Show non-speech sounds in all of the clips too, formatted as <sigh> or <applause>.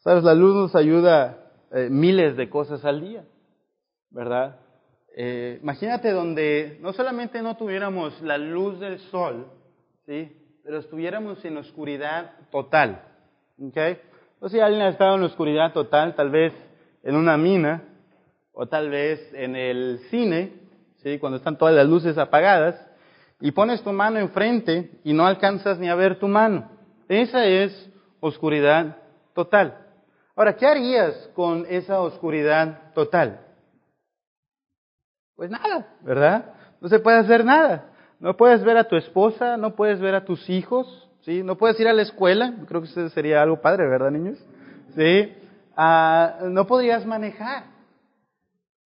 Sabes, la luz nos ayuda eh, miles de cosas al día, ¿verdad? Eh, imagínate donde no solamente no tuviéramos la luz del sol, ¿sí? Pero estuviéramos en oscuridad total, ¿ok? No sé si alguien ha estado en oscuridad total, tal vez en una mina, o tal vez en el cine, ¿sí? Cuando están todas las luces apagadas, y pones tu mano enfrente y no alcanzas ni a ver tu mano. Esa es oscuridad total. Ahora, ¿qué harías con esa oscuridad total? Pues nada, ¿verdad? No se puede hacer nada. No puedes ver a tu esposa, no puedes ver a tus hijos, ¿sí? No puedes ir a la escuela, creo que eso sería algo padre, ¿verdad, niños? ¿Sí? Ah, no podrías manejar.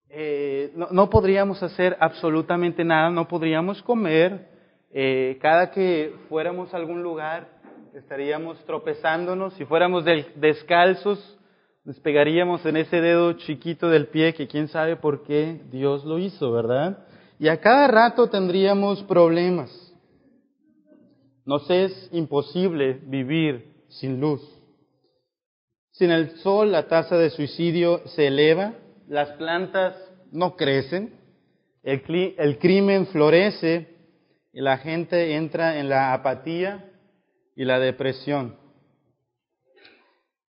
Eh, no, podríamos hacer absolutamente nada, no podríamos comer. Eh, cada que fuéramos a algún lugar, estaríamos tropezándonos. Si fuéramos descalzos, nos pegaríamos en ese dedo chiquito del pie que quién sabe por qué Dios lo hizo, ¿verdad? Y a cada rato tendríamos problemas. Nos es imposible vivir sin luz. Sin el sol la tasa de suicidio se eleva, las plantas no crecen, el, el crimen florece y la gente entra en la apatía y la depresión.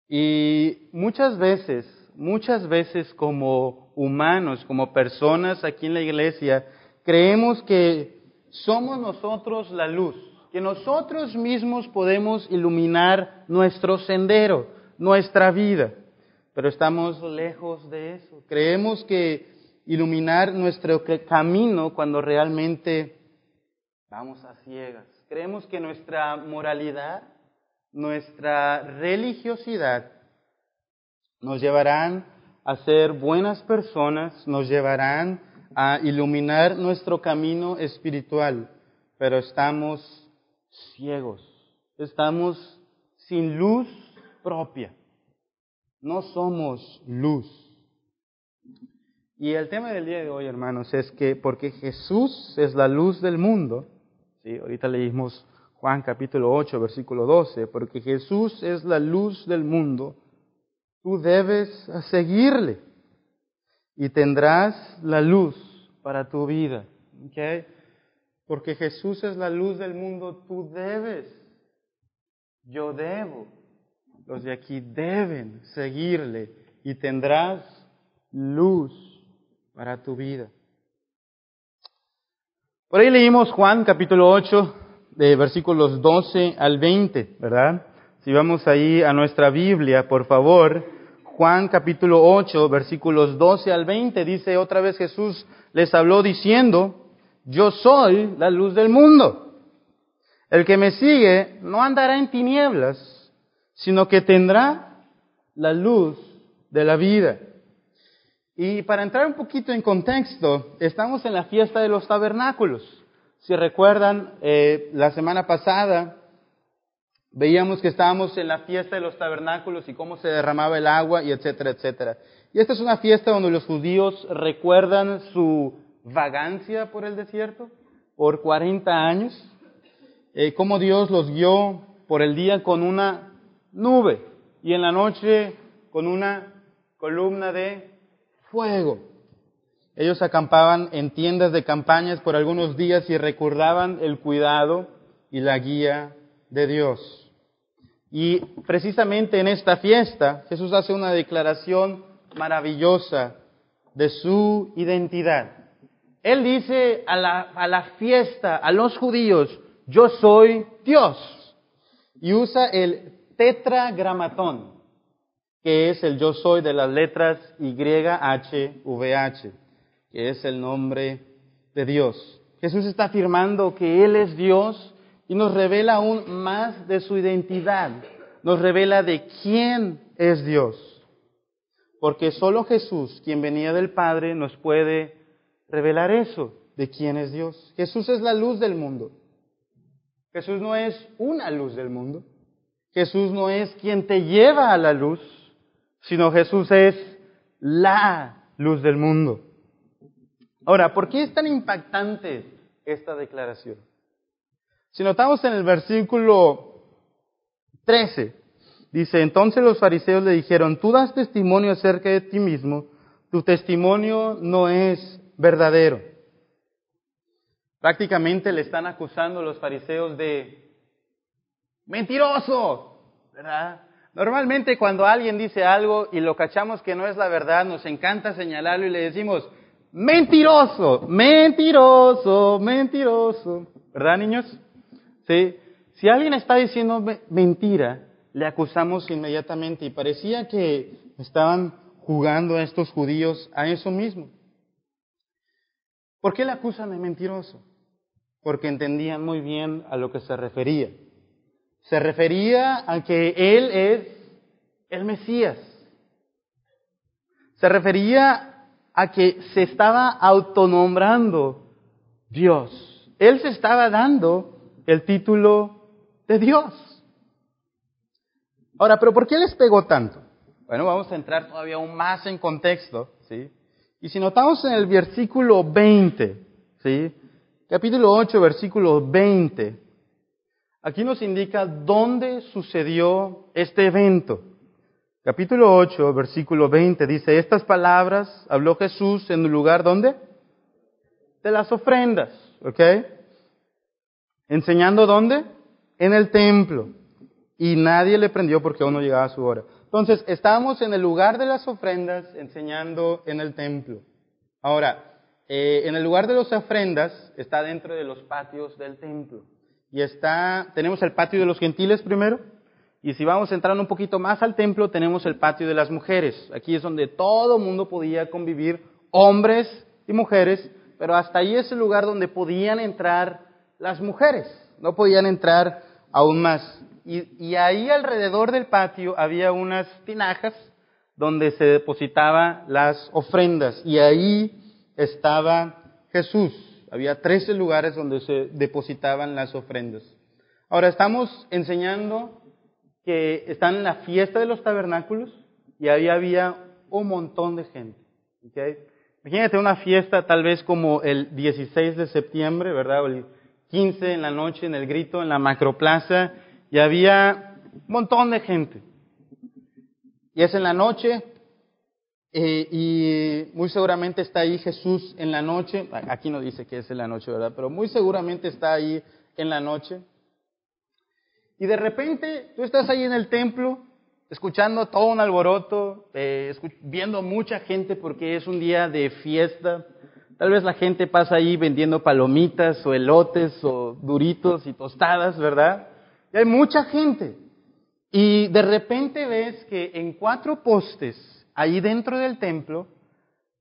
Y muchas veces, muchas veces como humanos, como personas aquí en la iglesia, creemos que somos nosotros la luz, que nosotros mismos podemos iluminar nuestro sendero, nuestra vida, pero estamos lejos de eso. Creemos que iluminar nuestro camino cuando realmente vamos a ciegas. Creemos que nuestra moralidad, nuestra religiosidad nos llevarán a ser buenas personas, nos llevarán a iluminar nuestro camino espiritual, pero estamos ciegos, estamos sin luz propia, no somos luz. Y el tema del día de hoy, hermanos, es que porque Jesús es la luz del mundo, ahorita leímos Juan capítulo 8, versículo 12, porque Jesús es la luz del mundo, tú debes seguirle y tendrás la luz para tu vida. ¿okay? Porque Jesús es la luz del mundo, tú debes, yo debo, los de aquí deben seguirle y tendrás luz para tu vida. Por ahí leímos Juan capítulo 8, de versículos 12 al 20, ¿verdad? Si vamos ahí a nuestra Biblia, por favor, Juan capítulo 8, versículos 12 al 20, dice otra vez Jesús les habló diciendo, yo soy la luz del mundo. El que me sigue no andará en tinieblas, sino que tendrá la luz de la vida. Y para entrar un poquito en contexto, estamos en la fiesta de los tabernáculos. Si recuerdan, eh, la semana pasada veíamos que estábamos en la fiesta de los tabernáculos y cómo se derramaba el agua y etcétera, etcétera. Y esta es una fiesta donde los judíos recuerdan su vagancia por el desierto por 40 años, eh, cómo Dios los guió por el día con una nube y en la noche con una columna de fuego. Ellos acampaban en tiendas de campañas por algunos días y recordaban el cuidado y la guía de Dios. Y precisamente en esta fiesta Jesús hace una declaración maravillosa de su identidad. Él dice a la, a la fiesta, a los judíos, yo soy Dios. Y usa el tetragramatón, que es el yo soy de las letras Y, H, V, H, que es el nombre de Dios. Jesús está afirmando que Él es Dios y nos revela aún más de su identidad, nos revela de quién es Dios. Porque solo Jesús, quien venía del Padre, nos puede revelar eso, de quién es Dios. Jesús es la luz del mundo. Jesús no es una luz del mundo. Jesús no es quien te lleva a la luz sino Jesús es la luz del mundo. Ahora, ¿por qué es tan impactante esta declaración? Si notamos en el versículo 13, Dice, entonces los fariseos le dijeron, tú das testimonio acerca de ti mismo, tu testimonio no es verdadero. Prácticamente le están acusando los fariseos de mentiroso, ¿verdad? Normalmente cuando alguien dice algo y lo cachamos que no es la verdad, nos encanta señalarlo y le decimos, mentiroso, mentiroso, mentiroso. ¿Verdad, niños? Sí. Si alguien está diciendo mentira, le acusamos inmediatamente y parecía que estaban jugando a estos judíos a eso mismo. ¿Por qué le acusan de mentiroso? Porque entendían muy bien a lo que se refería. Se refería a que Él es el Mesías. Se refería a que se estaba autonombrando Dios. Él se estaba dando el título de Dios. Ahora, ¿pero por qué les pegó tanto? Bueno, vamos a entrar todavía aún más en contexto, ¿sí? Y si notamos en el versículo 20, ¿sí? Capítulo 8, versículo 20, Aquí nos indica dónde sucedió este evento. Capítulo 8, versículo 20 dice, estas palabras habló Jesús en el lugar donde? De las ofrendas, ¿ok? Enseñando dónde? En el templo. Y nadie le prendió porque aún no llegaba su hora. Entonces, estábamos en el lugar de las ofrendas enseñando en el templo. Ahora, eh, en el lugar de las ofrendas está dentro de los patios del templo y está, tenemos el patio de los gentiles primero, y si vamos entrando un poquito más al templo, tenemos el patio de las mujeres. Aquí es donde todo mundo podía convivir, hombres y mujeres, pero hasta ahí es el lugar donde podían entrar las mujeres, no podían entrar aún más. Y, y ahí alrededor del patio había unas tinajas donde se depositaban las ofrendas, y ahí estaba Jesús. Había 13 lugares donde se depositaban las ofrendas. Ahora estamos enseñando que están en la fiesta de los tabernáculos y ahí había un montón de gente. Imagínate una fiesta tal vez como el 16 de septiembre, ¿verdad? O el 15 en la noche en el grito, en la macroplaza, y había un montón de gente. Y es en la noche, eh, y muy seguramente está ahí Jesús en la noche, aquí no dice que es en la noche, ¿verdad? Pero muy seguramente está ahí en la noche. Y de repente tú estás ahí en el templo, escuchando todo un alboroto, eh, viendo mucha gente porque es un día de fiesta. Tal vez la gente pasa ahí vendiendo palomitas o elotes o duritos y tostadas, ¿verdad? Y hay mucha gente. Y de repente ves que en cuatro postes ahí dentro del templo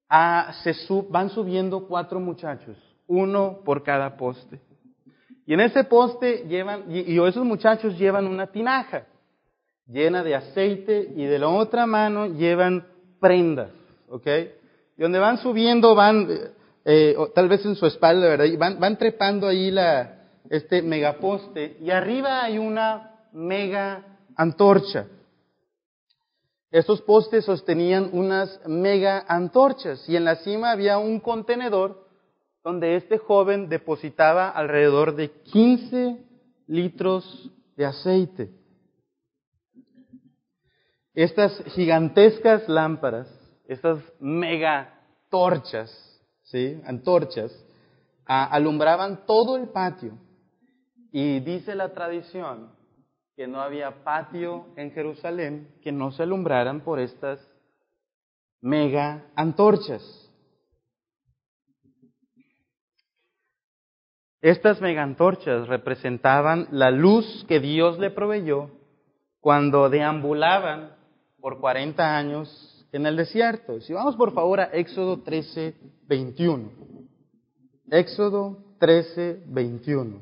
ah, se van subiendo cuatro muchachos, uno por cada poste. Y en ese poste llevan, y, esos muchachos llevan una tinaja llena de aceite y de la otra mano llevan prendas, ¿ok? Y donde van subiendo, van, eh, tal vez en su espalda, ¿verdad? Van trepando ahí la, este megaposte y arriba hay una mega antorcha. Estos postes sostenían unas mega antorchas y en la cima había un contenedor donde este joven depositaba alrededor de 15 litros de aceite. Estas gigantescas lámparas, estas mega torchas, ¿sí? antorchas, alumbraban todo el patio. Y dice la tradición que no había patio en Jerusalén que no se alumbraran por estas mega antorchas. Estas mega antorchas representaban la luz que Dios le proveyó cuando deambulaban por 40 años en el desierto. Si vamos por favor a Éxodo 13, 21. Éxodo 13, 21.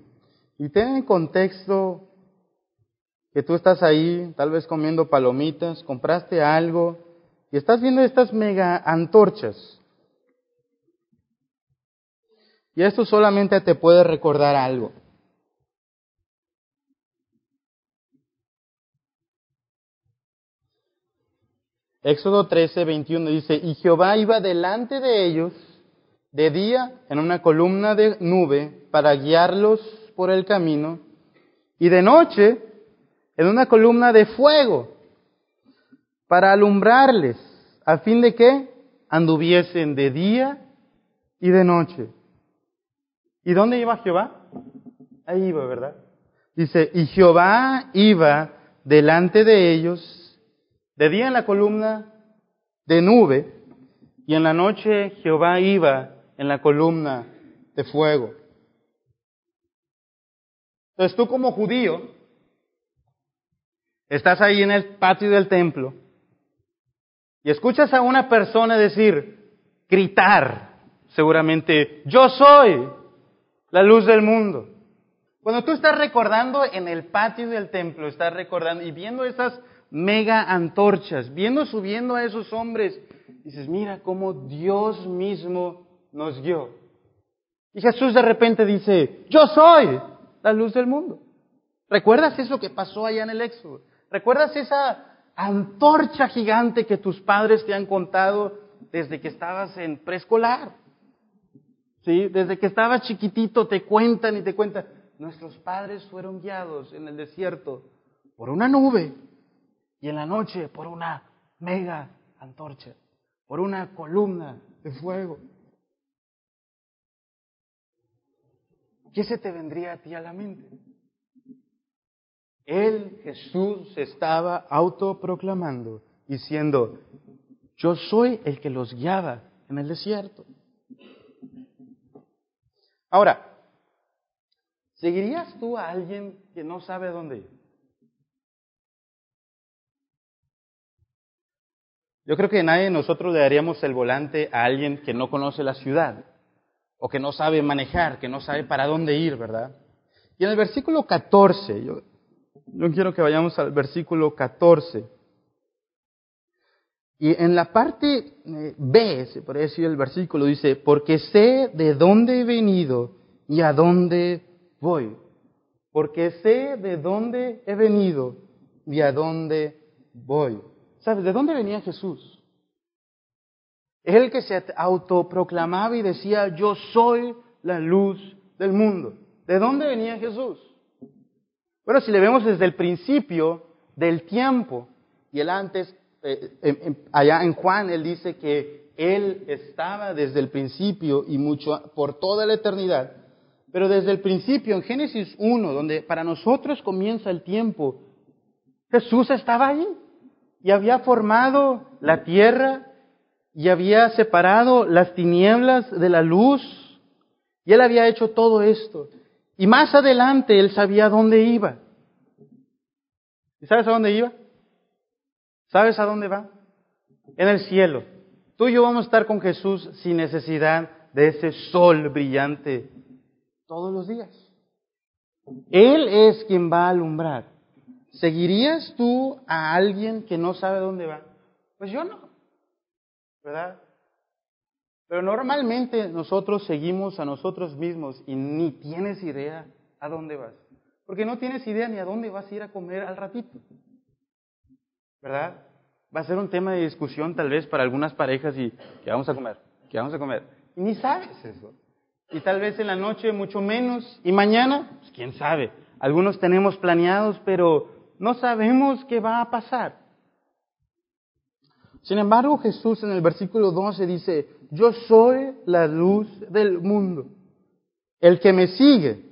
Y ten en contexto que tú estás ahí, tal vez comiendo palomitas, compraste algo y estás viendo estas mega antorchas. Y esto solamente te puede recordar algo. Éxodo 13, 21 dice, y Jehová iba delante de ellos de día en una columna de nube para guiarlos por el camino, y de noche en una columna de fuego para alumbrarles, a fin de que anduviesen de día y de noche. ¿Y dónde iba Jehová? Ahí iba, ¿verdad? Dice, y Jehová iba delante de ellos, de día en la columna de nube, y en la noche Jehová iba en la columna de fuego. Entonces tú como judío, estás ahí en el patio del templo, y escuchas a una persona decir, gritar, seguramente, yo soy la luz del mundo. Cuando tú estás recordando en el patio del templo, estás recordando y viendo esas mega antorchas, viendo subiendo a esos hombres, dices, mira cómo Dios mismo nos guió. Y Jesús de repente dice, yo soy la luz del mundo. ¿Recuerdas eso que pasó allá en el Éxodo? ¿Recuerdas esa antorcha gigante que tus padres te han contado desde que estabas en preescolar. ¿Sí? Desde que estabas chiquitito te cuentan y te cuentan. Nuestros padres fueron guiados en el desierto por una nube y en la noche por una mega antorcha, por una columna de fuego. ¿Qué se te vendría a ti a la mente? Él, Jesús, estaba autoproclamando, diciendo, yo soy el que los guiaba en el desierto. Ahora, ¿seguirías tú a alguien que no sabe dónde ir? Yo creo que nadie de nosotros le daríamos el volante a alguien que no conoce la ciudad o que no sabe manejar, que no sabe para dónde ir, ¿verdad? Y en el versículo 14, yo yo quiero que vayamos al versículo 14. Y en la parte eh, B, se puede decir el versículo, dice, porque sé de dónde he venido y a dónde voy. Porque sé de dónde he venido y a dónde voy. ¿Sabes de dónde venía Jesús? Él que se autoproclamaba y decía, yo soy la luz del mundo. ¿De dónde venía Jesús? Bueno, si le vemos desde el principio del tiempo, y él antes, eh, allá en Juan, él dice que él estaba desde el principio y mucho por toda la eternidad. Pero desde el principio, en Génesis 1, donde para nosotros comienza el tiempo, Jesús estaba ahí y había formado la tierra y había separado las tinieblas de la luz y él había hecho todo esto. Y más adelante él sabía dónde iba. ¿Y sabes a dónde iba? ¿Sabes a dónde va? En el cielo. Tú y yo vamos a estar con Jesús sin necesidad de ese sol brillante todos los días. Él es quien va a alumbrar. ¿Seguirías tú a alguien que no sabe dónde va? Pues yo no. ¿Verdad? Pero normalmente nosotros seguimos a nosotros mismos y ni tienes idea a dónde vas. Porque no tienes idea ni a dónde vas a ir a comer al ratito. ¿Verdad? Va a ser un tema de discusión tal vez para algunas parejas y ¿qué vamos a comer? ¿Qué vamos a comer? Y ni sabes eso. Y tal vez en la noche mucho menos. Y mañana, pues quién sabe. Algunos tenemos planeados, pero no sabemos qué va a pasar. Sin embargo, Jesús en el versículo 12 dice, yo soy la luz del mundo. El que me sigue,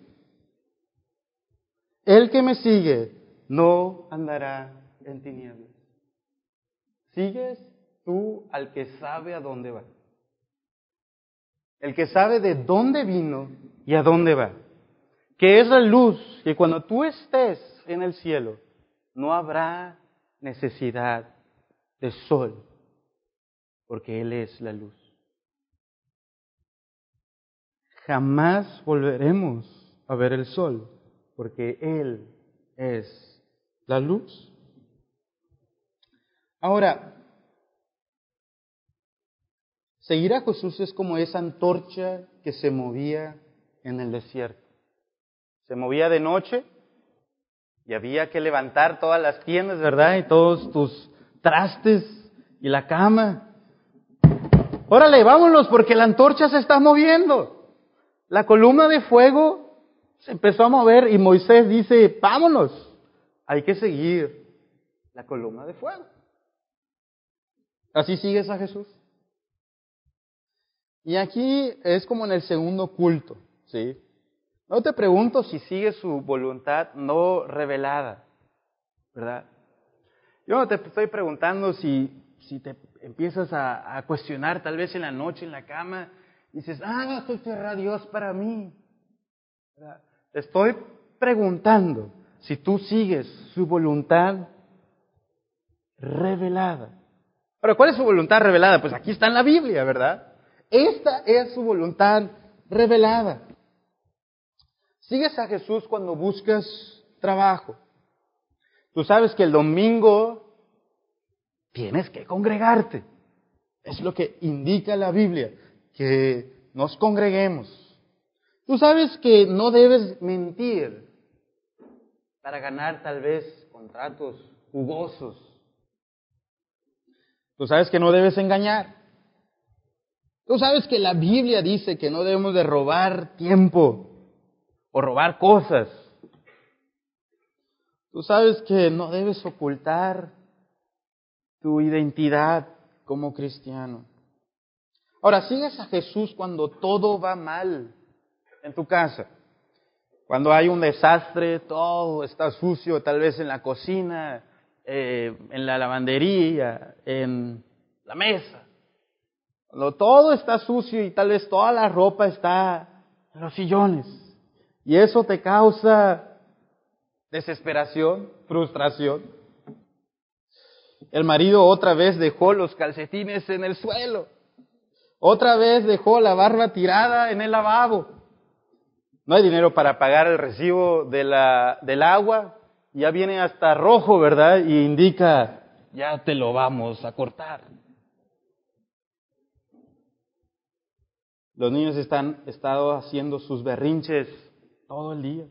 el que me sigue no andará en tinieblas. Sigues tú al que sabe a dónde va. El que sabe de dónde vino y a dónde va. Que es la luz que cuando tú estés en el cielo no habrá necesidad de sol, porque Él es la luz. Jamás volveremos a ver el sol, porque Él es la luz. Ahora, seguir a Jesús es como esa antorcha que se movía en el desierto. Se movía de noche y había que levantar todas las tiendas, ¿verdad? Y todos tus trastes y la cama. Órale, vámonos porque la antorcha se está moviendo. La columna de fuego se empezó a mover y Moisés dice, vámonos, hay que seguir la columna de fuego. ¿Así sigues a Jesús? Y aquí es como en el segundo culto, ¿sí? No te pregunto si sigues su voluntad no revelada, ¿verdad? Yo no te estoy preguntando si, si te empiezas a, a cuestionar tal vez en la noche en la cama, y dices, ah, ¿qué querrá Dios para mí? ¿Verdad? Estoy preguntando si tú sigues su voluntad revelada. Ahora, ¿cuál es su voluntad revelada? Pues aquí está en la Biblia, ¿verdad? Esta es su voluntad revelada. Sigues a Jesús cuando buscas trabajo. Tú sabes que el domingo tienes que congregarte. Es lo que indica la Biblia, que nos congreguemos. Tú sabes que no debes mentir para ganar tal vez contratos jugosos. Tú sabes que no debes engañar. Tú sabes que la Biblia dice que no debemos de robar tiempo o robar cosas. Tú sabes que no debes ocultar tu identidad como cristiano. Ahora, sigues a Jesús cuando todo va mal en tu casa. Cuando hay un desastre, todo está sucio, tal vez en la cocina, eh, en la lavandería, en la mesa. Cuando todo está sucio y tal vez toda la ropa está en los sillones. Y eso te causa desesperación, frustración. El marido otra vez dejó los calcetines en el suelo. Otra vez dejó la barba tirada en el lavabo. No hay dinero para pagar el recibo de la, del agua. Ya viene hasta rojo, ¿verdad? Y indica, ya te lo vamos a cortar. Los niños están estado haciendo sus berrinches todo el día.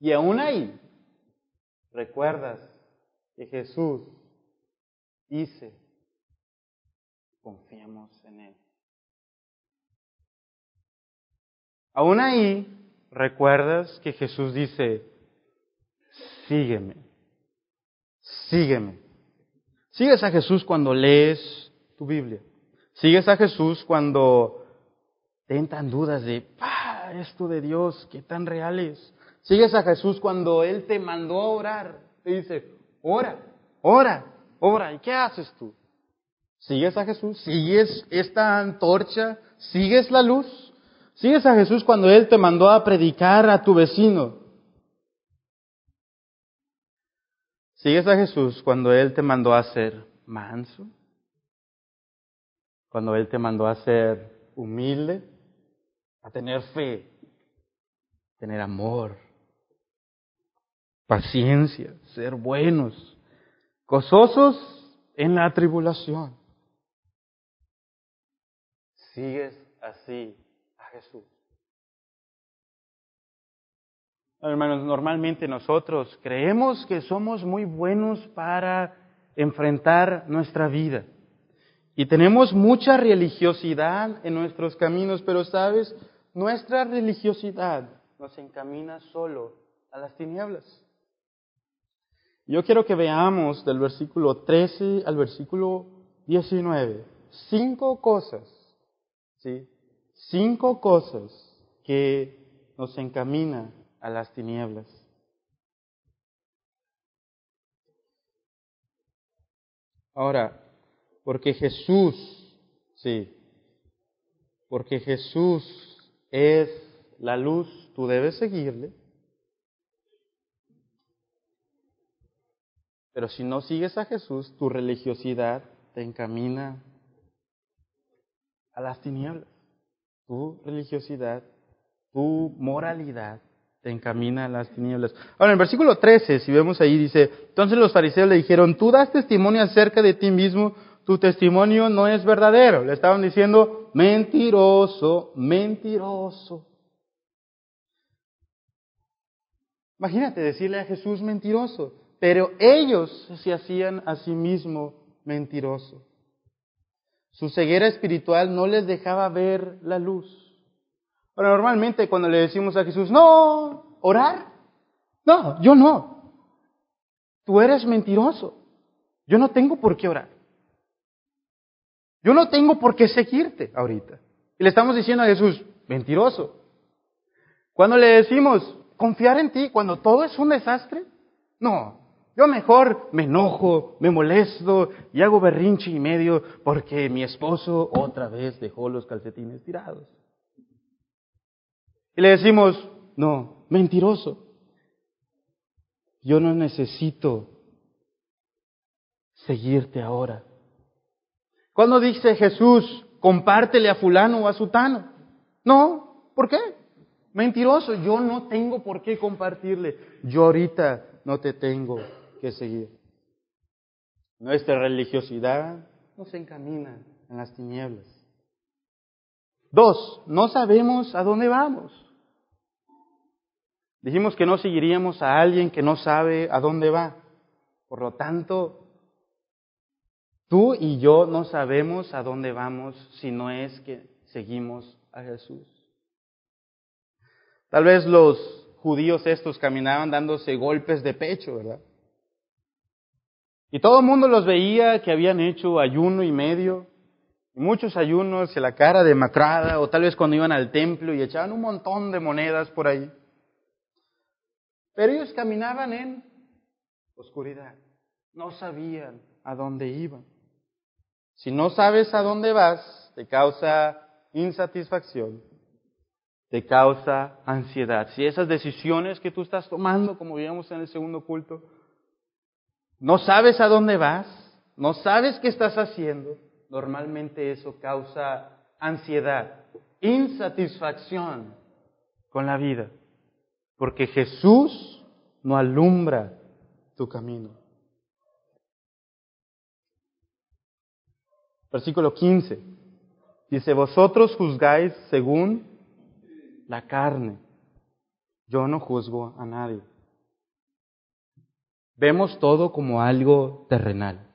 Y aún ahí, recuerdas que Jesús dice, confiemos en Él. Aún ahí, recuerdas que Jesús dice, sígueme, sígueme. Sigues a Jesús cuando lees tu Biblia. Sigues a Jesús cuando te entran dudas de, ah, esto de Dios, qué tan real es. Sigues a Jesús cuando Él te mandó a orar. Te dice, ora, ora, ora. ¿Y qué haces tú? ¿Sigues a Jesús? ¿Sigues esta antorcha? ¿Sigues la luz? Sigues a Jesús cuando Él te mandó a predicar a tu vecino. Sigues a Jesús cuando Él te mandó a ser manso. Cuando Él te mandó a ser humilde, a tener fe, tener amor, paciencia, ser buenos, gozosos en la tribulación. Sigues así Jesús. Hermanos, normalmente nosotros creemos que somos muy buenos para enfrentar nuestra vida. Y tenemos mucha religiosidad en nuestros caminos, pero sabes, nuestra religiosidad nos encamina solo a las tinieblas. Yo quiero que veamos del versículo 13 al versículo 19 cinco cosas, ¿sí? Cinco cosas que nos encaminan a las tinieblas. Ahora, porque Jesús, sí, porque Jesús es la luz, tú debes seguirle. Pero si no sigues a Jesús, tu religiosidad te encamina a las tinieblas tu religiosidad, tu moralidad te encamina a las tinieblas. Ahora, en el versículo 13, si vemos ahí, dice, entonces los fariseos le dijeron, tú das testimonio acerca de ti mismo, tu testimonio no es verdadero. Le estaban diciendo, mentiroso, mentiroso. Imagínate decirle a Jesús mentiroso, pero ellos se hacían a sí mismo mentiroso. Su ceguera espiritual no les dejaba ver la luz. Ahora, normalmente cuando le decimos a Jesús, no, orar, no, yo no. Tú eres mentiroso. Yo no tengo por qué orar. Yo no tengo por qué seguirte ahorita. Y le estamos diciendo a Jesús, mentiroso. Cuando le decimos, confiar en ti cuando todo es un desastre, no. Yo mejor me enojo, me molesto y hago berrinche y medio porque mi esposo otra vez dejó los calcetines tirados. Y le decimos, no, mentiroso. Yo no necesito seguirte ahora. Cuando dice Jesús, compártele a fulano o a sutano? No, ¿por qué? Mentiroso, yo no tengo por qué compartirle. Yo ahorita no te tengo que seguir. Nuestra religiosidad nos encamina en las tinieblas. Dos, no sabemos a dónde vamos. Dijimos que no seguiríamos a alguien que no sabe a dónde va. Por lo tanto, tú y yo no sabemos a dónde vamos si no es que seguimos a Jesús. Tal vez los judíos estos caminaban dándose golpes de pecho, ¿verdad? Y todo el mundo los veía que habían hecho ayuno y medio, muchos ayunos y la cara demacrada, o tal vez cuando iban al templo y echaban un montón de monedas por ahí. Pero ellos caminaban en oscuridad, no sabían a dónde iban. Si no sabes a dónde vas, te causa insatisfacción, te causa ansiedad. Si esas decisiones que tú estás tomando, como vimos en el segundo culto, no sabes a dónde vas, no sabes qué estás haciendo, normalmente eso causa ansiedad, insatisfacción con la vida. Porque Jesús no alumbra tu camino. Versículo 15. Dice, vosotros juzgáis según la carne. Yo no juzgo a nadie. Vemos todo como algo terrenal.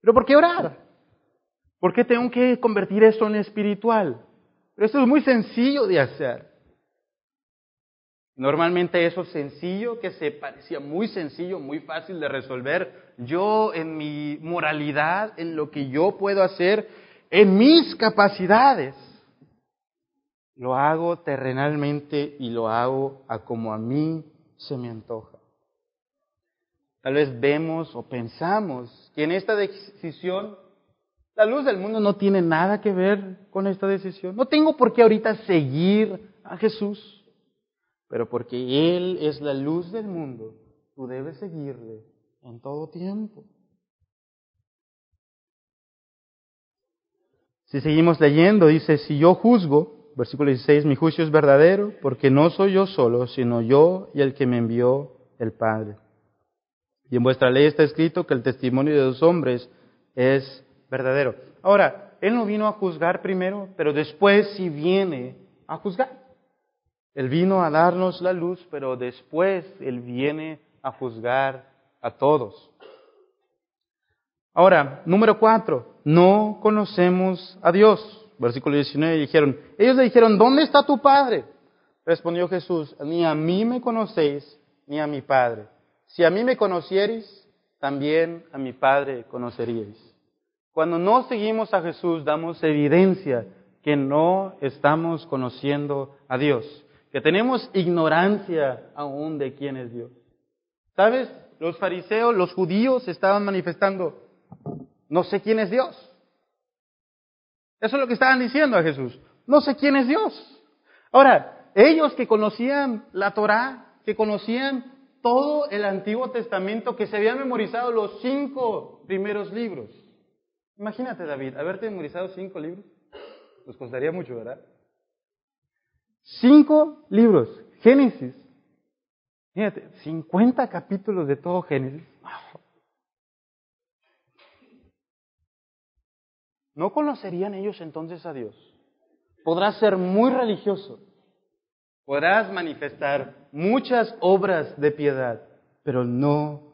Pero ¿por qué orar? ¿Por qué tengo que convertir esto en espiritual? Pero esto es muy sencillo de hacer. Normalmente eso sencillo, que se parecía muy sencillo, muy fácil de resolver, yo en mi moralidad, en lo que yo puedo hacer, en mis capacidades, lo hago terrenalmente y lo hago a como a mí se me antoja. Tal vez vemos o pensamos que en esta decisión la luz del mundo no tiene nada que ver con esta decisión. No tengo por qué ahorita seguir a Jesús. Pero porque Él es la luz del mundo, tú debes seguirle en todo tiempo. Si seguimos leyendo, dice, si yo juzgo, versículo 16, mi juicio es verdadero, porque no soy yo solo, sino yo y el que me envió el Padre. Y en vuestra ley está escrito que el testimonio de dos hombres es verdadero. Ahora, Él no vino a juzgar primero, pero después sí viene a juzgar. Él vino a darnos la luz, pero después Él viene a juzgar a todos. Ahora, número cuatro, no conocemos a Dios. Versículo 19, dijeron, ellos le dijeron, ¿dónde está tu Padre? Respondió Jesús, ni a mí me conocéis, ni a mi Padre. Si a mí me conocierais, también a mi Padre conoceríais. Cuando no seguimos a Jesús, damos evidencia que no estamos conociendo a Dios que tenemos ignorancia aún de quién es Dios. ¿Sabes? Los fariseos, los judíos estaban manifestando, no sé quién es Dios. Eso es lo que estaban diciendo a Jesús. No sé quién es Dios. Ahora, ellos que conocían la Torá, que conocían todo el Antiguo Testamento, que se habían memorizado los cinco primeros libros. Imagínate, David, haberte memorizado cinco libros. Nos costaría mucho, ¿verdad? Cinco libros. Génesis. Fíjate, 50 capítulos de todo Génesis. ¿No conocerían ellos entonces a Dios? Podrás ser muy religioso, podrás manifestar muchas obras de piedad, pero no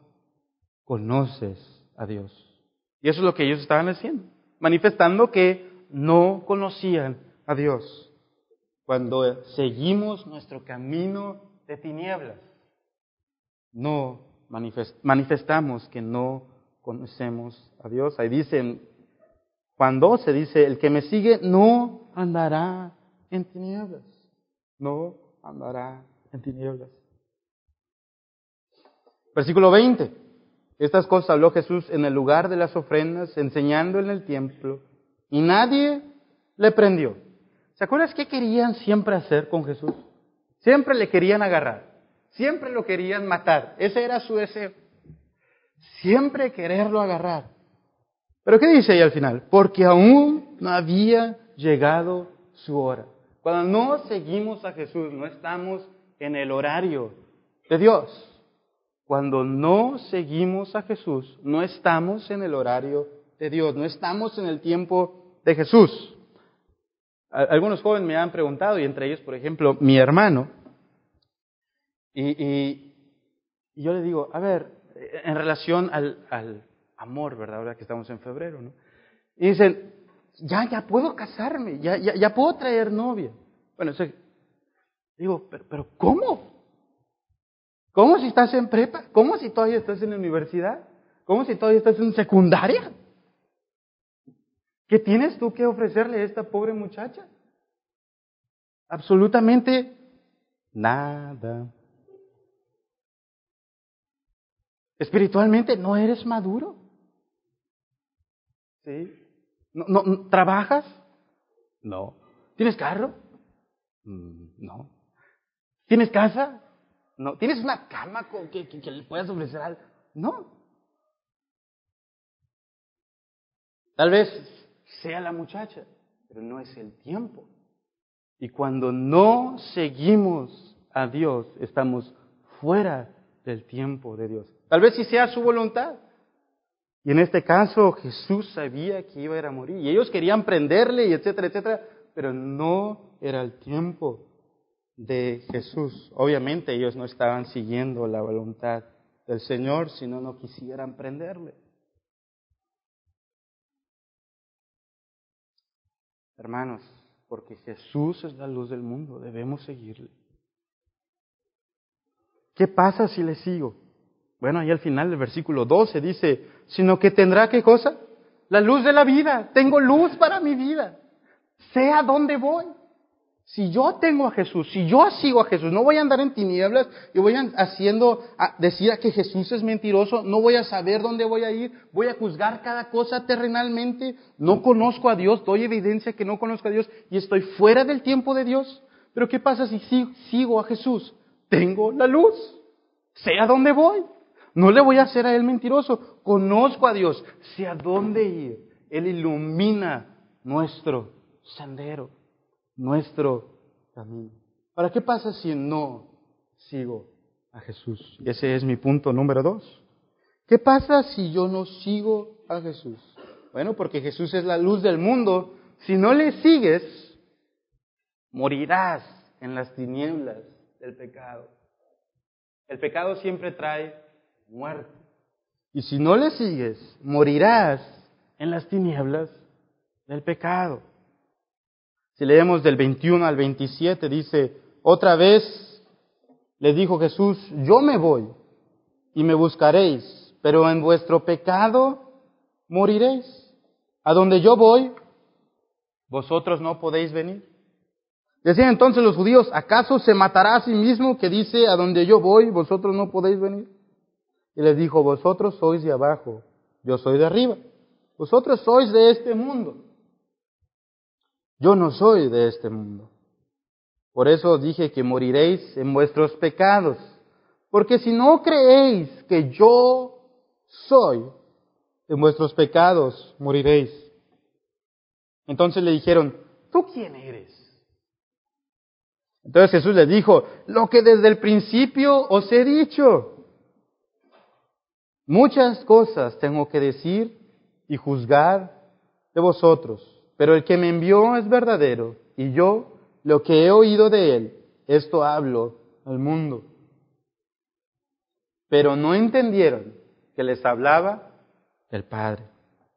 conoces a Dios. Y eso es lo que ellos estaban haciendo, manifestando que no conocían a Dios cuando seguimos nuestro camino de tinieblas. No manifestamos que no conocemos a Dios. Ahí dicen, Juan 12 dice, el que me sigue no andará en tinieblas, no andará en tinieblas. Versículo 20. Estas cosas habló Jesús en el lugar de las ofrendas, enseñando en el templo, y nadie le prendió. ¿Se acuerdan qué querían siempre hacer con Jesús? Siempre le querían agarrar, siempre lo querían matar. Ese era su deseo. Siempre quererlo agarrar. Pero ¿qué dice ahí al final? Porque aún no había llegado su hora. Cuando no seguimos a Jesús, no estamos en el horario de Dios. Cuando no seguimos a Jesús, no estamos en el horario de Dios, no estamos en el tiempo de Jesús. Algunos jóvenes me han preguntado, y entre ellos, por ejemplo, mi hermano, y, yo le digo, a ver, en relación al, amor, ¿verdad? Ahora que estamos en febrero, ¿no? Y dicen, ya, ya puedo casarme, ya, ya, ya puedo traer novia. Bueno, digo, pero, pero ¿cómo? ¿Cómo si estás en prepa? ¿Cómo si todavía estás en la universidad? ¿Cómo si todavía estás en secundaria? ¿Qué tienes tú que ofrecerle a esta pobre muchacha? Absolutamente nada. Espiritualmente no eres maduro. ¿Sí? ¿No, no, trabajas No. ¿Tienes carro? Mm, no. ¿Tienes casa? No. ¿Tienes una cama que, que, le puedas ofrecer algo? No. Tal vez sea la muchacha, pero no es el tiempo. Y cuando no seguimos a Dios, estamos fuera del tiempo de Dios. Tal vez si sea su voluntad. Y en este caso Jesús sabía que iba a ir a morir. Y ellos querían prenderle y etcétera, etcétera. Pero no era el tiempo de Jesús. Obviamente ellos no estaban siguiendo la voluntad del Señor, si no, no quisieran prenderle. Hermanos, porque Jesús es la luz del mundo, debemos seguirle. ¿Qué pasa si le sigo? Bueno, ahí al final del versículo 12 dice, sino que tendrá qué cosa? La luz de la vida. Tengo luz para mi vida. Sé a dónde voy. Si yo tengo a Jesús, si yo sigo a Jesús, no voy a andar en tinieblas y voy haciendo, a decir que Jesús es mentiroso, no voy a saber dónde voy a ir, voy a juzgar cada cosa terrenalmente, no conozco a Dios, doy evidencia que no conozco a Dios y estoy fuera del tiempo de Dios. Pero ¿qué pasa si sigo a Jesús? Tengo la luz, sé a dónde voy, no le voy a hacer a Él mentiroso, conozco a Dios, sé a dónde ir, Él ilumina nuestro sendero nuestro camino. ¿Para ¿qué pasa si no sigo a Jesús? Ese es mi punto número dos. ¿Qué pasa si yo no sigo a Jesús? Bueno, porque Jesús es la luz del mundo. Si no le sigues, morirás en las tinieblas del pecado. El pecado siempre trae muerte. Y si no le sigues, morirás en las tinieblas del pecado. Si leemos del 21 al 27, dice, otra vez le dijo Jesús, yo me voy y me buscaréis, pero en vuestro pecado moriréis. A donde yo voy, vosotros no podéis venir. Decían entonces los judíos, ¿acaso se matará a sí mismo que dice, a donde yo voy, vosotros no podéis venir? Y les dijo, vosotros sois de abajo, yo soy de arriba. Vosotros sois de este mundo. Yo no soy de este mundo. Por eso dije que moriréis en vuestros pecados. Porque si no creéis que yo soy, en vuestros pecados moriréis. Entonces le dijeron, ¿tú quién eres? Entonces Jesús les dijo, lo que desde el principio os he dicho. Muchas cosas tengo que decir y juzgar de vosotros pero el que me envió es verdadero, y yo, lo que he oído de él, esto hablo al mundo. Pero no entendieron que les hablaba el Padre.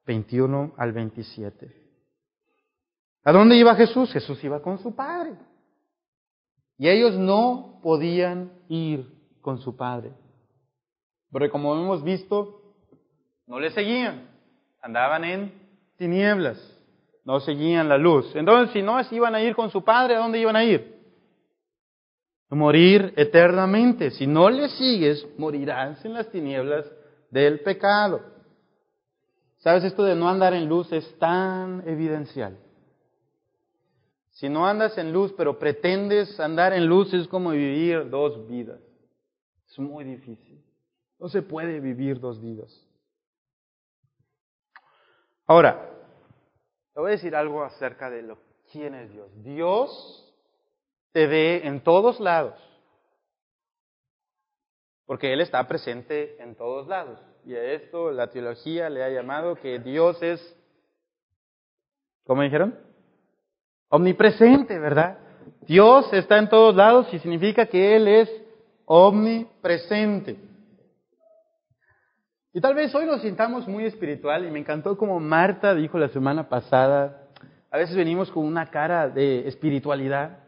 21 al 27. ¿A dónde iba Jesús? Jesús iba con su Padre. Y ellos no podían ir con su Padre. Porque como hemos visto, no le seguían, andaban en tinieblas, no seguían la luz. Entonces, si no iban a ir con su padre, ¿a dónde iban a ir? Morir eternamente. Si no le sigues, morirás en las tinieblas del pecado. ¿Sabes? Esto de no andar en luz es tan evidencial. Si no andas en luz, pero pretendes andar en luz, es como vivir dos vidas. Es muy difícil. No se puede vivir dos vidas. Ahora, te voy a decir algo acerca de lo, quién es Dios. Dios te ve en todos lados, porque Él está presente en todos lados. Y a esto la teología le ha llamado que Dios es, ¿cómo dijeron? Omnipresente, ¿verdad? Dios está en todos lados y significa que Él es omnipresente. Y tal vez hoy nos sintamos muy espiritual y me encantó como Marta dijo la semana pasada, a veces venimos con una cara de espiritualidad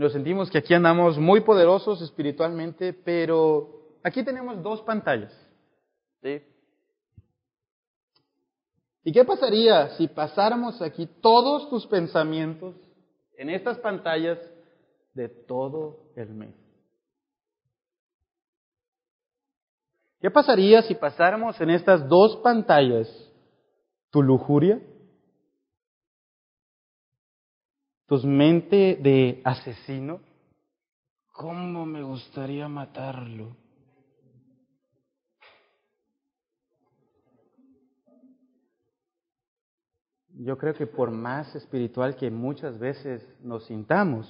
nos sentimos que aquí andamos muy poderosos espiritualmente, pero aquí tenemos dos pantallas. ¿Y qué pasaría si pasáramos aquí todos tus pensamientos en estas pantallas de todo el mes? ¿Qué pasaría si pasáramos en estas dos pantallas tu lujuria, tu mente de asesino? ¿Cómo me gustaría matarlo? Yo creo que por más espiritual que muchas veces nos sintamos,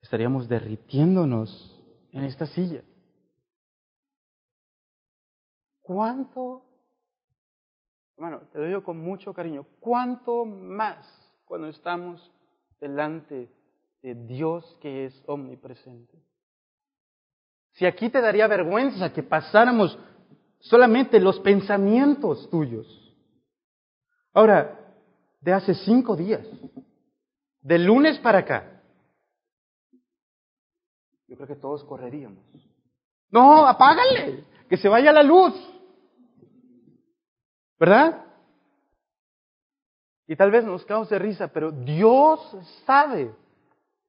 estaríamos derritiéndonos en esta silla. ¿Cuánto, hermano, te lo digo con mucho cariño, cuánto más cuando estamos delante de Dios que es omnipresente? Si aquí te daría vergüenza que pasáramos solamente los pensamientos tuyos. Ahora, de hace cinco días, de lunes para acá, yo creo que todos correríamos. No, apágale, que se vaya la luz. ¿Verdad? Y tal vez nos cause risa, pero Dios sabe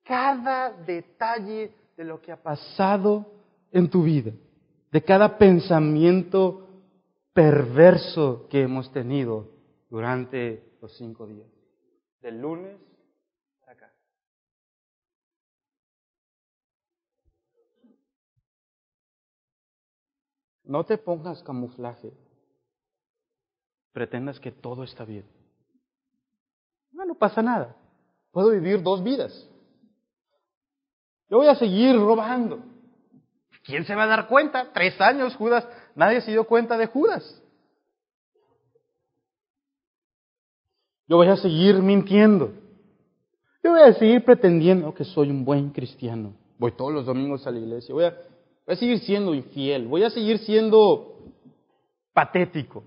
cada detalle de lo que ha pasado en tu vida, de cada pensamiento perverso que hemos tenido durante los cinco días, del lunes para acá. No te pongas camuflaje pretendas que todo está bien. No, no pasa nada. Puedo vivir dos vidas. Yo voy a seguir robando. ¿Quién se va a dar cuenta? Tres años, Judas. Nadie se dio cuenta de Judas. Yo voy a seguir mintiendo. Yo voy a seguir pretendiendo que soy un buen cristiano. Voy todos los domingos a la iglesia. Voy a, voy a seguir siendo infiel. Voy a seguir siendo patético.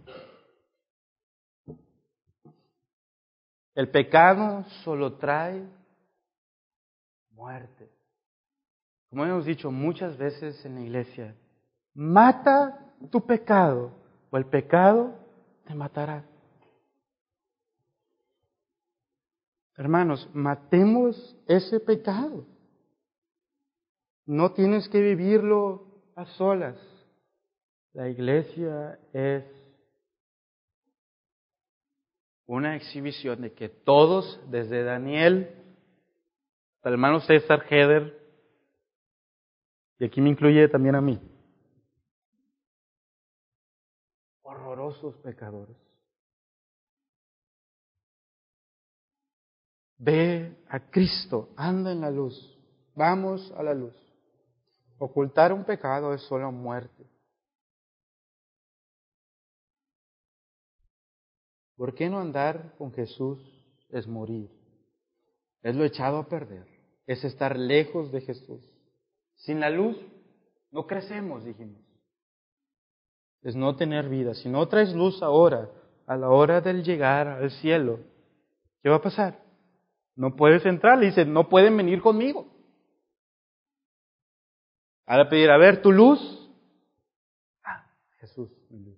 El pecado solo trae muerte. Como hemos dicho muchas veces en la iglesia, mata tu pecado o el pecado te matará. Hermanos, matemos ese pecado. No tienes que vivirlo a solas. La iglesia es una exhibición de que todos, desde Daniel hasta el hermano César Heder, y aquí me incluye también a mí, horrorosos pecadores. Ve a Cristo, anda en la luz, vamos a la luz. Ocultar un pecado es solo muerte. ¿Por qué no andar con Jesús es morir? Es lo echado a perder, es estar lejos de Jesús. Sin la luz no crecemos, dijimos. Es no tener vida. Si no traes luz ahora, a la hora del llegar al cielo, ¿qué va a pasar? No puedes entrar, le dice, no pueden venir conmigo. Ahora pedir, a ver, tu luz. Ah, Jesús, mi luz.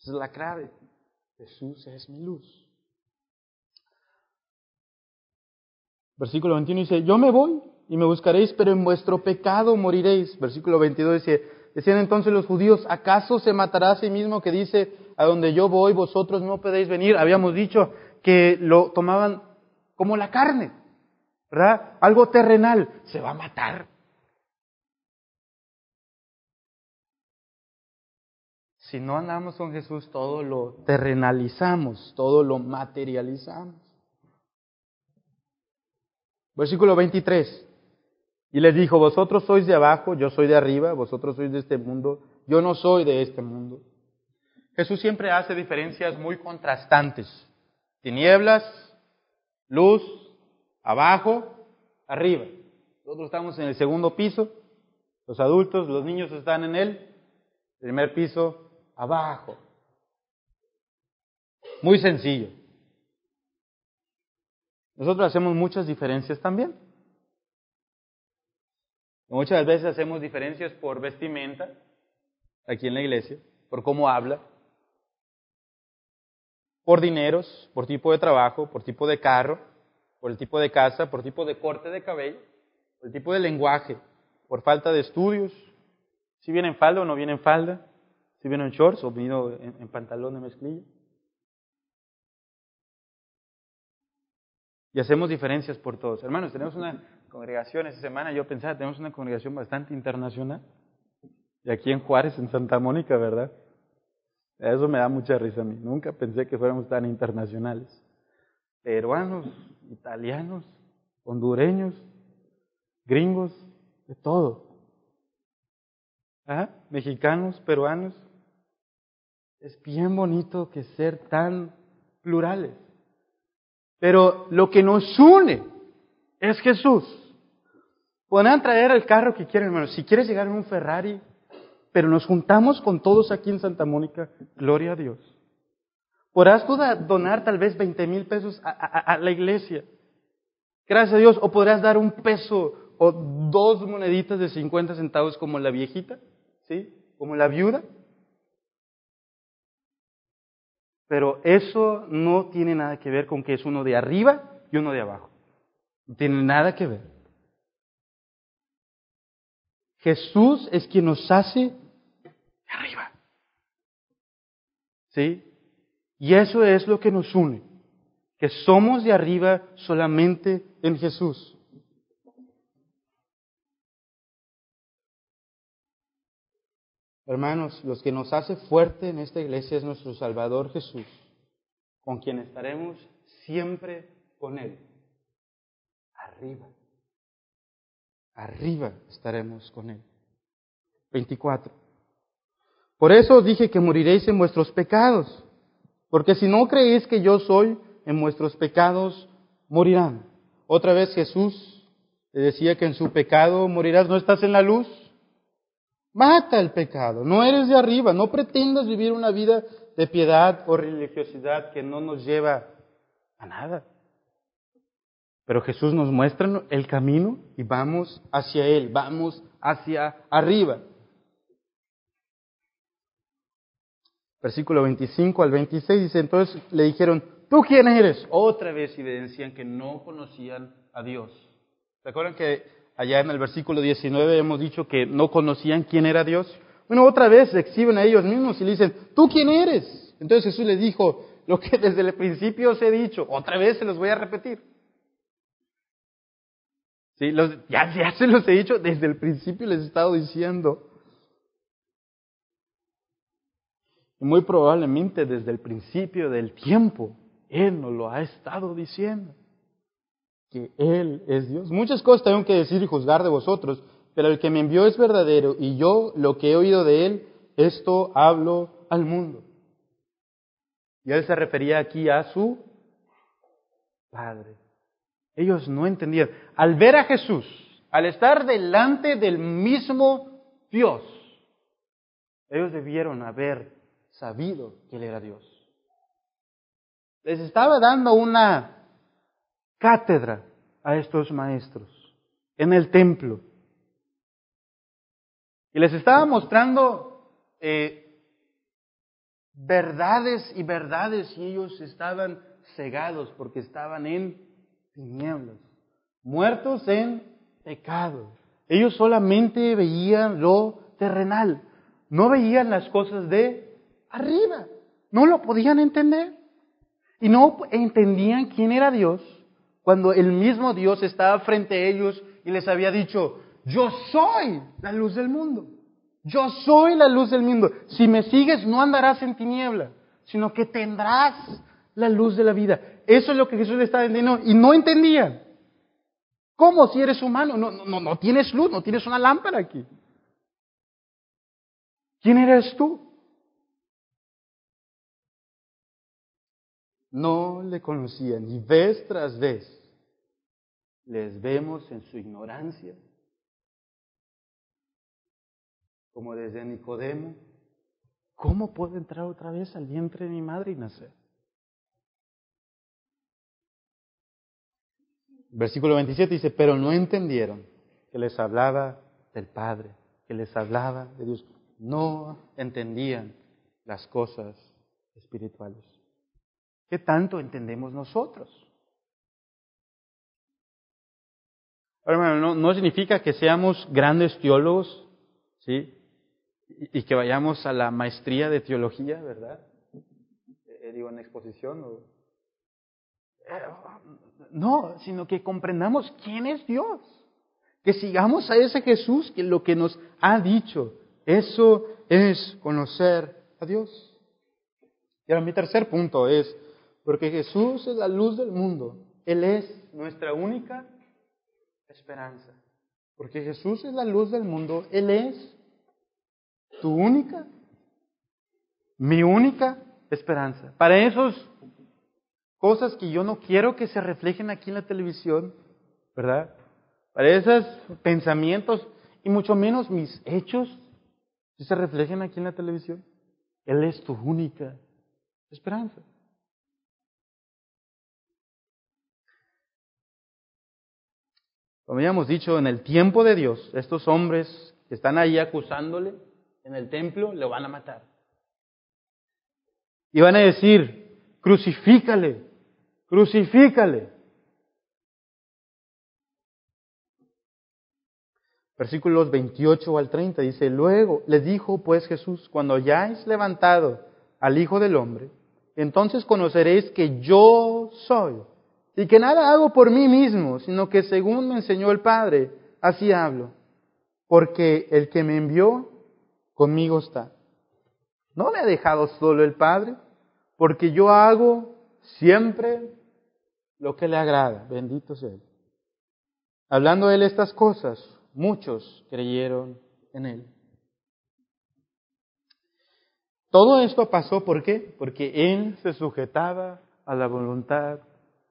Esa es la clave. Jesús es mi luz. Versículo 21 dice, yo me voy y me buscaréis, pero en vuestro pecado moriréis. Versículo 22 dice, decían entonces los judíos, ¿acaso se matará a sí mismo que dice, a donde yo voy vosotros no podéis venir? Habíamos dicho que lo tomaban como la carne, ¿verdad? Algo terrenal, se va a matar. Si no andamos con Jesús, todo lo terrenalizamos, todo lo materializamos. Versículo 23. Y les dijo, vosotros sois de abajo, yo soy de arriba, vosotros sois de este mundo, yo no soy de este mundo. Jesús siempre hace diferencias muy contrastantes. Tinieblas, luz, abajo, arriba. Nosotros estamos en el segundo piso, los adultos, los niños están en el primer piso, abajo. Muy sencillo. Nosotros hacemos muchas diferencias también. Muchas veces hacemos diferencias por vestimenta, aquí en la iglesia, por cómo habla, por dineros, por tipo de trabajo, por tipo de carro, por el tipo de casa, por tipo de corte de cabello, por el tipo de lenguaje, por falta de estudios, si viene en falda o no viene en falda, si vino shorts o vino en, pantalón de mezclilla. Y hacemos diferencias por todos. Hermanos, tenemos una congregación esta semana, yo pensaba, tenemos una congregación bastante internacional. Y aquí en Juárez, en Santa Mónica, ¿verdad? Eso me da mucha risa a mí. Nunca pensé que fuéramos tan internacionales. Peruanos, italianos, hondureños, gringos, de todo. Mexicanos, peruanos, es bien bonito que ser tan plurales. Pero lo que nos une es Jesús. Podrán traer el carro que quieren, hermanos. Si quieres llegar en un Ferrari, pero nos juntamos con todos aquí en Santa Mónica, gloria a Dios. Podrás tú donar tal vez 20 mil pesos a, a, la iglesia. Gracias a Dios. O podrás dar un peso o dos moneditas de 50 centavos como la viejita, ¿sí? Como la viuda. Pero eso no tiene nada que ver con que es uno de arriba y uno de abajo. No tiene nada que ver. Jesús es quien nos hace de arriba. ¿Sí? Y eso es lo que nos une. Que somos de arriba solamente en Jesús. Hermanos, los que nos hace fuerte en esta iglesia es nuestro Salvador Jesús, con quien estaremos siempre con Él. Arriba. Arriba estaremos con Él. 24. Por eso os dije que moriréis en vuestros pecados, porque si no creéis que yo soy, en vuestros pecados morirán. Otra vez Jesús le decía que en su pecado morirás, ¿no estás en la luz? Mata el pecado. No eres de arriba. No pretendas vivir una vida de piedad o religiosidad que no nos lleva a nada. Pero Jesús nos muestra el camino y vamos hacia Él, vamos hacia arriba. Versículo 25 al 26 dice, entonces le dijeron, ¿tú quién eres? Otra vez evidencian que no conocían a Dios. ¿Recuerdan que allá en el versículo 19 hemos dicho que no conocían quién era Dios. Bueno, otra vez se exhiben a ellos mismos y le dicen, ¿tú quién eres? Entonces Jesús les dijo, lo que <laughs> desde el principio os he dicho, otra vez se los voy a repetir. Ya, ya se los he dicho, desde el principio les he estado diciendo. Y muy probablemente desde el principio del tiempo, Él nos lo ha estado diciendo que Él es Dios. Muchas cosas tengo que decir y juzgar de vosotros, pero el que me envió es verdadero y yo lo que he oído de Él, esto hablo al mundo. Y Él se refería aquí a su Padre. Ellos no entendían. Al ver a Jesús, al estar delante del mismo Dios, ellos debieron haber sabido que Él era Dios. Les estaba dando una cátedra a estos maestros en el templo. Y les estaba mostrando eh, verdades y verdades y ellos estaban cegados porque estaban en tinieblas, muertos en pecado. Ellos solamente veían lo terrenal, no veían las cosas de arriba, no lo podían entender. Y no entendían quién era Dios cuando el mismo Dios estaba frente a ellos y les había dicho, yo soy la luz del mundo. Yo soy la luz del mundo. Si me sigues no andarás en tiniebla, sino que tendrás la luz de la vida. Eso es lo que Jesús le estaba diciendo y no entendían. ¿Cómo si eres humano? No, no, no tienes luz, no tienes una lámpara aquí. ¿Quién eres tú? No le conocían y vez tras vez les vemos en su ignorancia, como desde Nicodemo, ¿cómo puedo entrar otra vez al vientre de mi madre y nacer? Versículo 27 dice, pero no entendieron que les hablaba del Padre, que les hablaba de Dios. No entendían las cosas espirituales. ¿Qué tanto entendemos nosotros? Hermano, no, significa que seamos grandes teólogos, ¿sí? Y, que vayamos a la maestría de teología, ¿verdad? Eh, digo, en exposición. Eh, no, sino que comprendamos quién es Dios. Que sigamos a ese Jesús que lo que nos ha dicho. Eso es conocer a Dios. Y ahora mi tercer punto es, porque Jesús es la luz del mundo. Él es nuestra única esperanza. Porque Jesús es la luz del mundo. Él es tu única, mi única esperanza. Para esos cosas que yo no quiero que se reflejen aquí en la televisión, ¿verdad? Para esos pensamientos y mucho menos mis hechos que se reflejen aquí en la televisión. Él es tu única esperanza. Como habíamos dicho, en el tiempo de Dios, estos hombres que están ahí acusándole en el templo, le van a matar. Y van a decir, crucifícale, crucifícale. Versículos 28 al 30 dice, luego les dijo pues Jesús, cuando hayáis levantado al Hijo del Hombre, entonces conoceréis que yo soy y que nada hago por mí mismo, sino que según me enseñó el Padre, así hablo. Porque el que me envió, conmigo está. No me ha dejado solo el Padre, porque yo hago siempre lo que le agrada. Bendito sea Él. Hablando de Él estas cosas, muchos creyeron en Él. Todo esto pasó, ¿por qué? Porque Él se sujetaba a la voluntad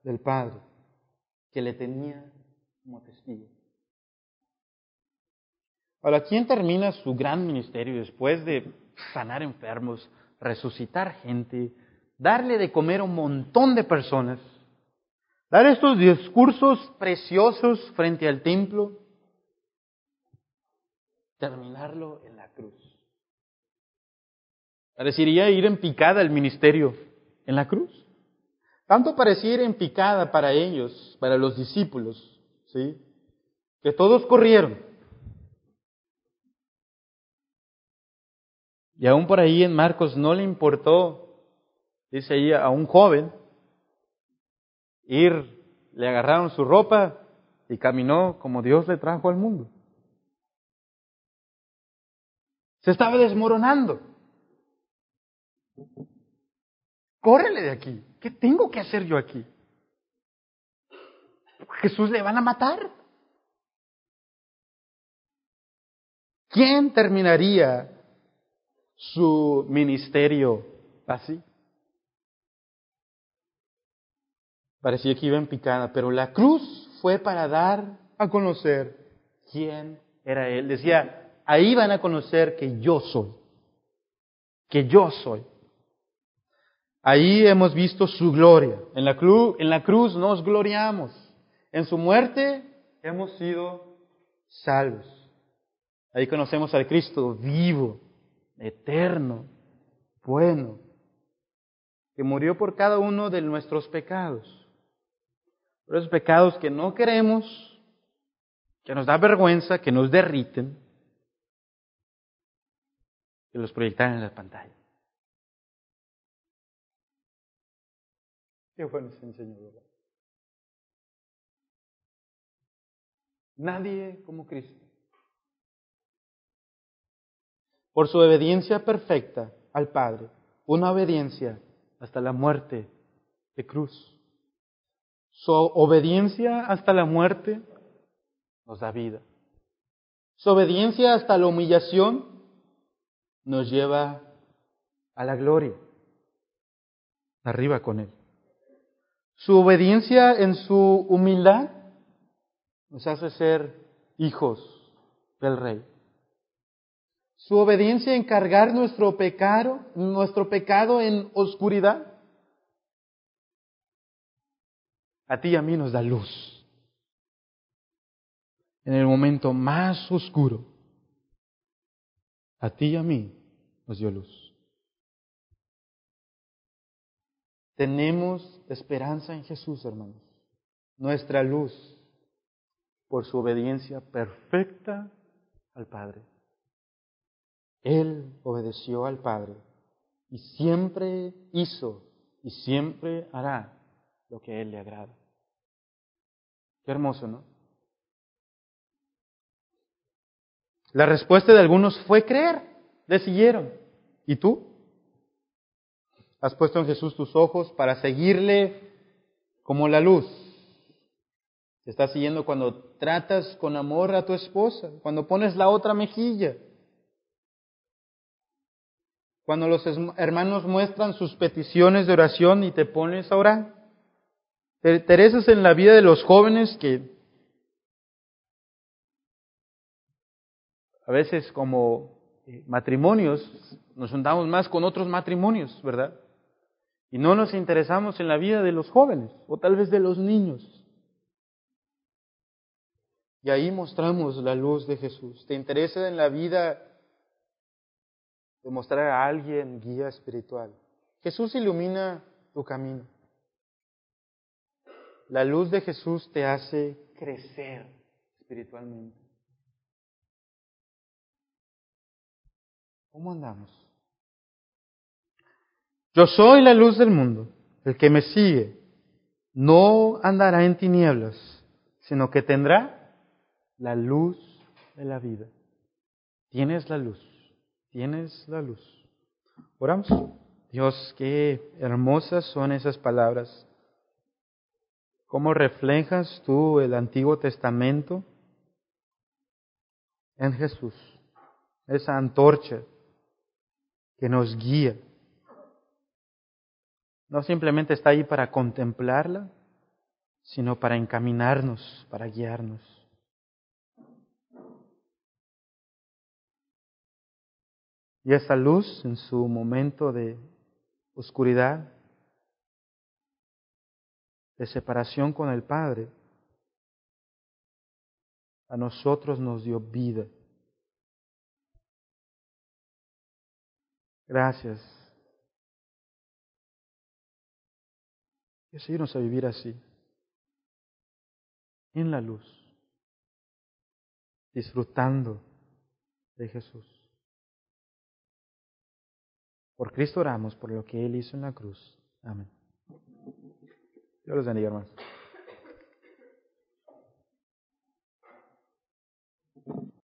del Padre, que le tenía como testigo. Ahora, ¿quién termina su gran ministerio después de sanar enfermos, resucitar gente, darle de comer a un montón de personas, dar estos discursos preciosos frente al templo, terminarlo en la cruz? Parecería ir en picada el ministerio en la cruz. Tanto pareciera en picada para ellos, para los discípulos, ¿sí? Que todos corrieron. Y aún por ahí en Marcos no le importó, dice ahí a un joven, ir, le agarraron su ropa y caminó como Dios le trajo al mundo. Se estaba desmoronando. Córrele de aquí. ¿Qué tengo que hacer yo aquí? Jesús le van a matar. ¿Quién terminaría su ministerio así? Parecía que iba en picada, pero la cruz fue para dar a conocer quién era Él. Decía, ahí van a conocer que yo soy, que yo soy. Ahí hemos visto su gloria. En la, cruz, en la cruz nos gloriamos. En su muerte hemos sido salvos. Ahí conocemos al Cristo vivo, eterno, bueno, que murió por cada uno de nuestros pecados. Por esos pecados que no queremos, que nos da vergüenza, que nos derriten, que los proyectaran en la pantalla. Qué bueno es enseñó, ¿verdad? Nadie como Cristo. Por su obediencia perfecta al Padre, una obediencia hasta la muerte de cruz. Su obediencia hasta la muerte nos da vida. Su obediencia hasta la humillación nos lleva a la gloria, arriba con Él. Su obediencia en su humildad nos hace ser hijos del Rey. Su obediencia en cargar nuestro pecado, nuestro pecado en oscuridad, a ti y a mí nos da luz. En el momento más oscuro, a ti y a mí nos dio luz. Tenemos esperanza en Jesús, hermanos. Nuestra luz por su obediencia perfecta al Padre. Él obedeció al Padre y siempre hizo y siempre hará lo que a Él le agrada. Qué hermoso, ¿no? La respuesta de algunos fue creer, le siguieron. ¿Y tú? ¿Has puesto en Jesús tus ojos para seguirle como la luz? Te estás siguiendo cuando tratas con amor a tu esposa, cuando pones la otra mejilla, cuando los hermanos muestran sus peticiones de oración y te pones a orar. Te interesas en la vida de los jóvenes que a veces como eh, matrimonios nos juntamos más con otros matrimonios, ¿verdad? Y no nos interesamos en la vida de los jóvenes o tal vez de los niños. Y ahí mostramos la luz de Jesús. ¿Te interesa en la vida demostrar a alguien guía espiritual? Jesús ilumina tu camino. La luz de Jesús te hace crecer espiritualmente. ¿Cómo andamos? Yo soy la luz del mundo. El que me sigue no andará en tinieblas, sino que tendrá la luz de la vida. Tienes la luz, tienes la luz. Oramos. Dios, qué hermosas son esas palabras. ¿Cómo reflejas tú el Antiguo Testamento en Jesús? Esa antorcha que nos guía. No simplemente está ahí para contemplarla, sino para encaminarnos, para guiarnos. Y esa luz en su momento de oscuridad, de separación con el Padre, a nosotros nos dio vida. Gracias. decidirnos a vivir así, en la luz, disfrutando de Jesús. Por Cristo oramos, por lo que Él hizo en la cruz. Amén. Dios los bendiga, hermanos.